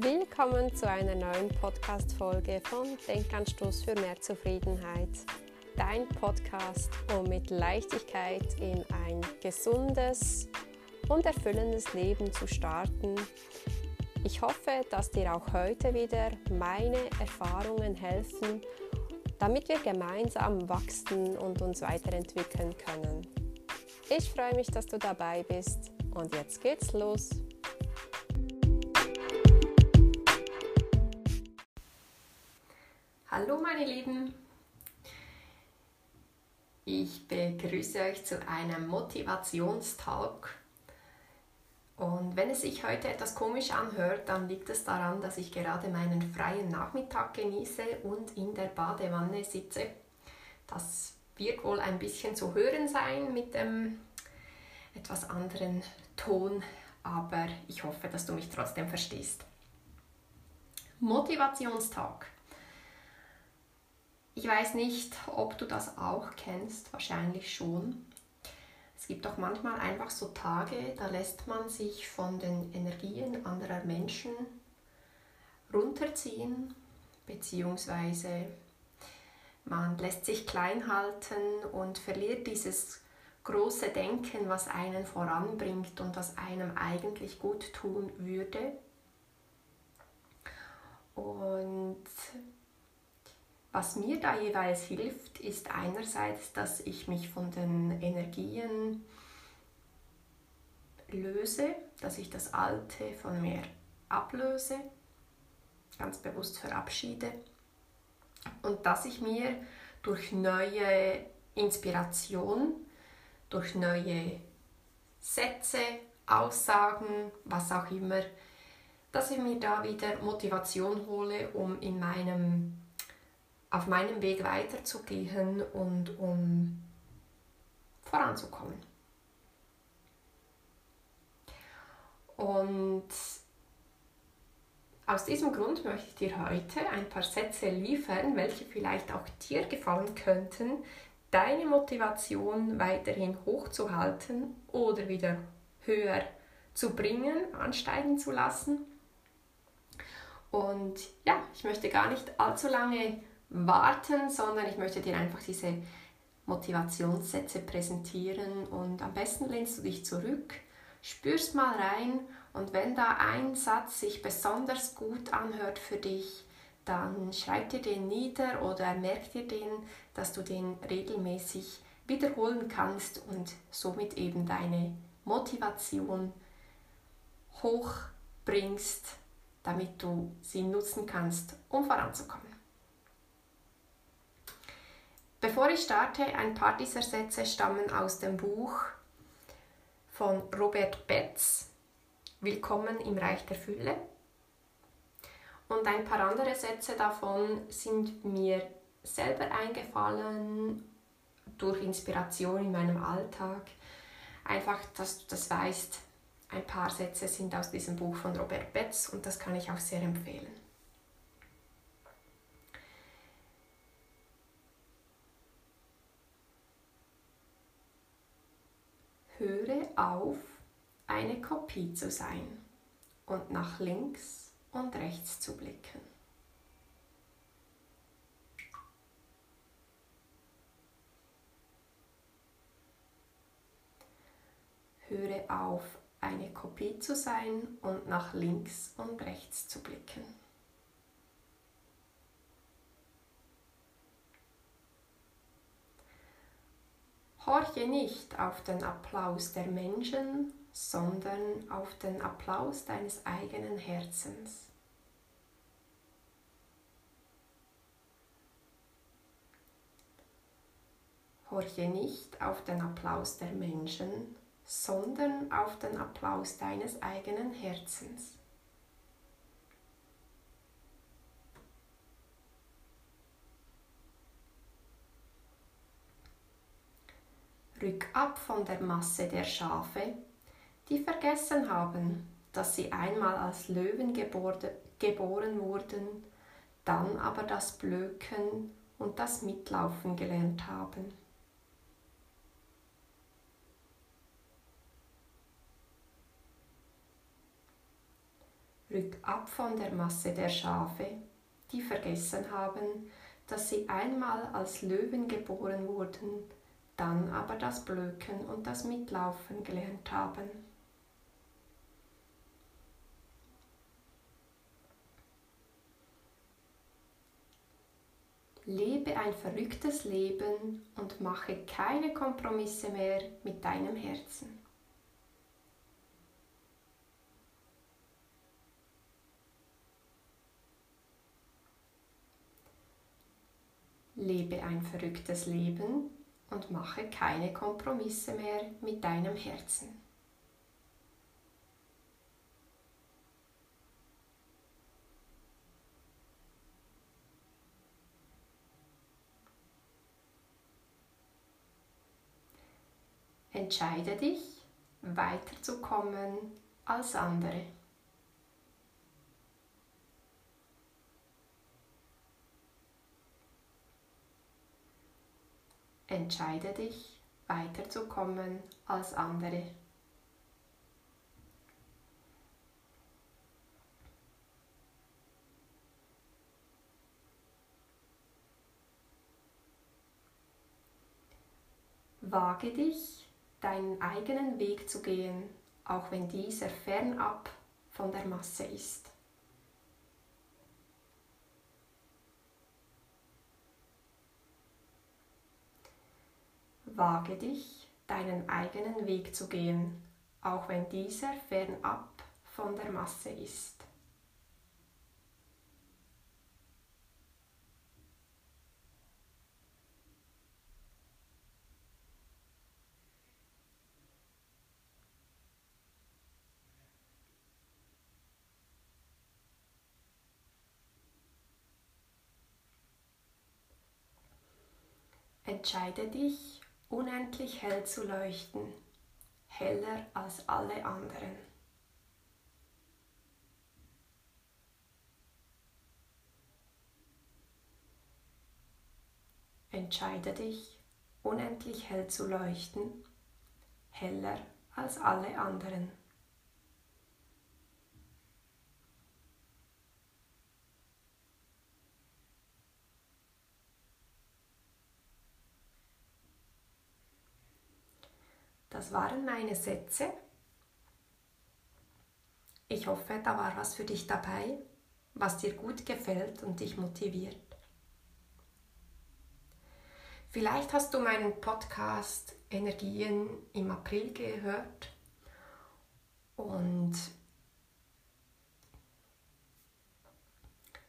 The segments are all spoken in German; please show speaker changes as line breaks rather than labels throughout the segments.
Willkommen zu einer neuen Podcast-Folge von Denkanstoß für mehr Zufriedenheit. Dein Podcast, um mit Leichtigkeit in ein gesundes und erfüllendes Leben zu starten. Ich hoffe, dass dir auch heute wieder meine Erfahrungen helfen, damit wir gemeinsam wachsen und uns weiterentwickeln können. Ich freue mich, dass du dabei bist und jetzt geht's los. Hallo meine Lieben, ich begrüße euch zu einem Motivationstalk. Und wenn es sich heute etwas komisch anhört, dann liegt es daran, dass ich gerade meinen freien Nachmittag genieße und in der Badewanne sitze. Das wird wohl ein bisschen zu hören sein mit dem etwas anderen Ton, aber ich hoffe, dass du mich trotzdem verstehst. Motivationstag. Ich weiß nicht, ob du das auch kennst, wahrscheinlich schon. Es gibt auch manchmal einfach so Tage, da lässt man sich von den Energien anderer Menschen runterziehen, beziehungsweise man lässt sich klein halten und verliert dieses große Denken, was einen voranbringt und was einem eigentlich gut tun würde. Und was mir da jeweils hilft, ist einerseits, dass ich mich von den Energien löse, dass ich das Alte von mir ablöse, ganz bewusst verabschiede und dass ich mir durch neue Inspiration, durch neue Sätze, Aussagen, was auch immer, dass ich mir da wieder Motivation hole, um in meinem auf meinem Weg weiterzugehen und um voranzukommen. Und aus diesem Grund möchte ich dir heute ein paar Sätze liefern, welche vielleicht auch dir gefallen könnten, deine Motivation weiterhin hochzuhalten oder wieder höher zu bringen, ansteigen zu lassen. Und ja, ich möchte gar nicht allzu lange warten, sondern ich möchte dir einfach diese Motivationssätze präsentieren und am besten lehnst du dich zurück, spürst mal rein und wenn da ein Satz sich besonders gut anhört für dich, dann schreib dir den nieder oder merk dir den, dass du den regelmäßig wiederholen kannst und somit eben deine Motivation hochbringst, damit du sie nutzen kannst, um voranzukommen. Bevor ich starte, ein paar dieser Sätze stammen aus dem Buch von Robert Betz, Willkommen im Reich der Fülle. Und ein paar andere Sätze davon sind mir selber eingefallen durch Inspiration in meinem Alltag. Einfach, dass du das weißt, ein paar Sätze sind aus diesem Buch von Robert Betz und das kann ich auch sehr empfehlen. Höre auf, eine Kopie zu sein und nach links und rechts zu blicken. Höre auf, eine Kopie zu sein und nach links und rechts zu blicken. Horche nicht auf den Applaus der Menschen, sondern auf den Applaus deines eigenen Herzens. Horche nicht auf den Applaus der Menschen, sondern auf den Applaus deines eigenen Herzens. Rück ab von der Masse der Schafe, die vergessen haben, dass sie einmal als Löwen geboren wurden, dann aber das Blöken und das Mitlaufen gelernt haben. Rück ab von der Masse der Schafe, die vergessen haben, dass sie einmal als Löwen geboren wurden, dann aber das Blöken und das Mitlaufen gelernt haben. Lebe ein verrücktes Leben und mache keine Kompromisse mehr mit deinem Herzen. Lebe ein verrücktes Leben und mache keine Kompromisse mehr mit deinem Herzen. Entscheide dich, weiterzukommen als andere. Entscheide dich, weiterzukommen als andere. Wage dich, deinen eigenen Weg zu gehen, auch wenn dieser fernab von der Masse ist. Wage dich, deinen eigenen Weg zu gehen, auch wenn dieser fernab von der Masse ist. Entscheide dich, unendlich hell zu leuchten, heller als alle anderen. Entscheide dich, unendlich hell zu leuchten, heller als alle anderen. Waren meine Sätze. Ich hoffe, da war was für dich dabei, was dir gut gefällt und dich motiviert. Vielleicht hast du meinen Podcast Energien im April gehört und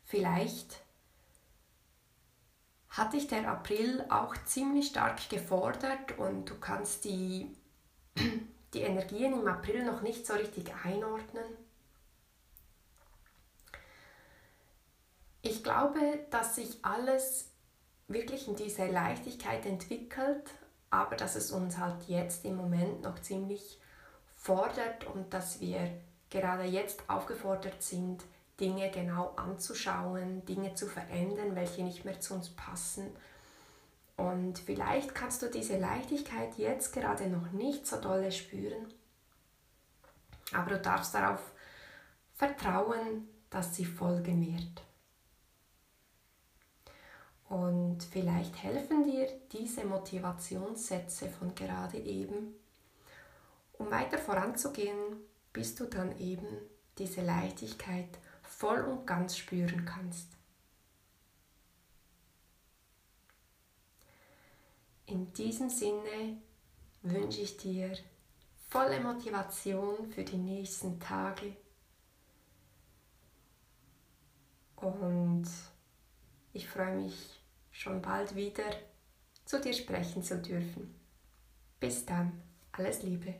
vielleicht hat dich der April auch ziemlich stark gefordert und du kannst die die Energien im April noch nicht so richtig einordnen. Ich glaube, dass sich alles wirklich in diese Leichtigkeit entwickelt, aber dass es uns halt jetzt im Moment noch ziemlich fordert und dass wir gerade jetzt aufgefordert sind, Dinge genau anzuschauen, Dinge zu verändern, welche nicht mehr zu uns passen und vielleicht kannst du diese Leichtigkeit jetzt gerade noch nicht so dolle spüren, aber du darfst darauf vertrauen, dass sie folgen wird. Und vielleicht helfen dir diese Motivationssätze von gerade eben, um weiter voranzugehen, bis du dann eben diese Leichtigkeit voll und ganz spüren kannst. In diesem Sinne wünsche ich dir volle Motivation für die nächsten Tage und ich freue mich schon bald wieder zu dir sprechen zu dürfen. Bis dann, alles Liebe.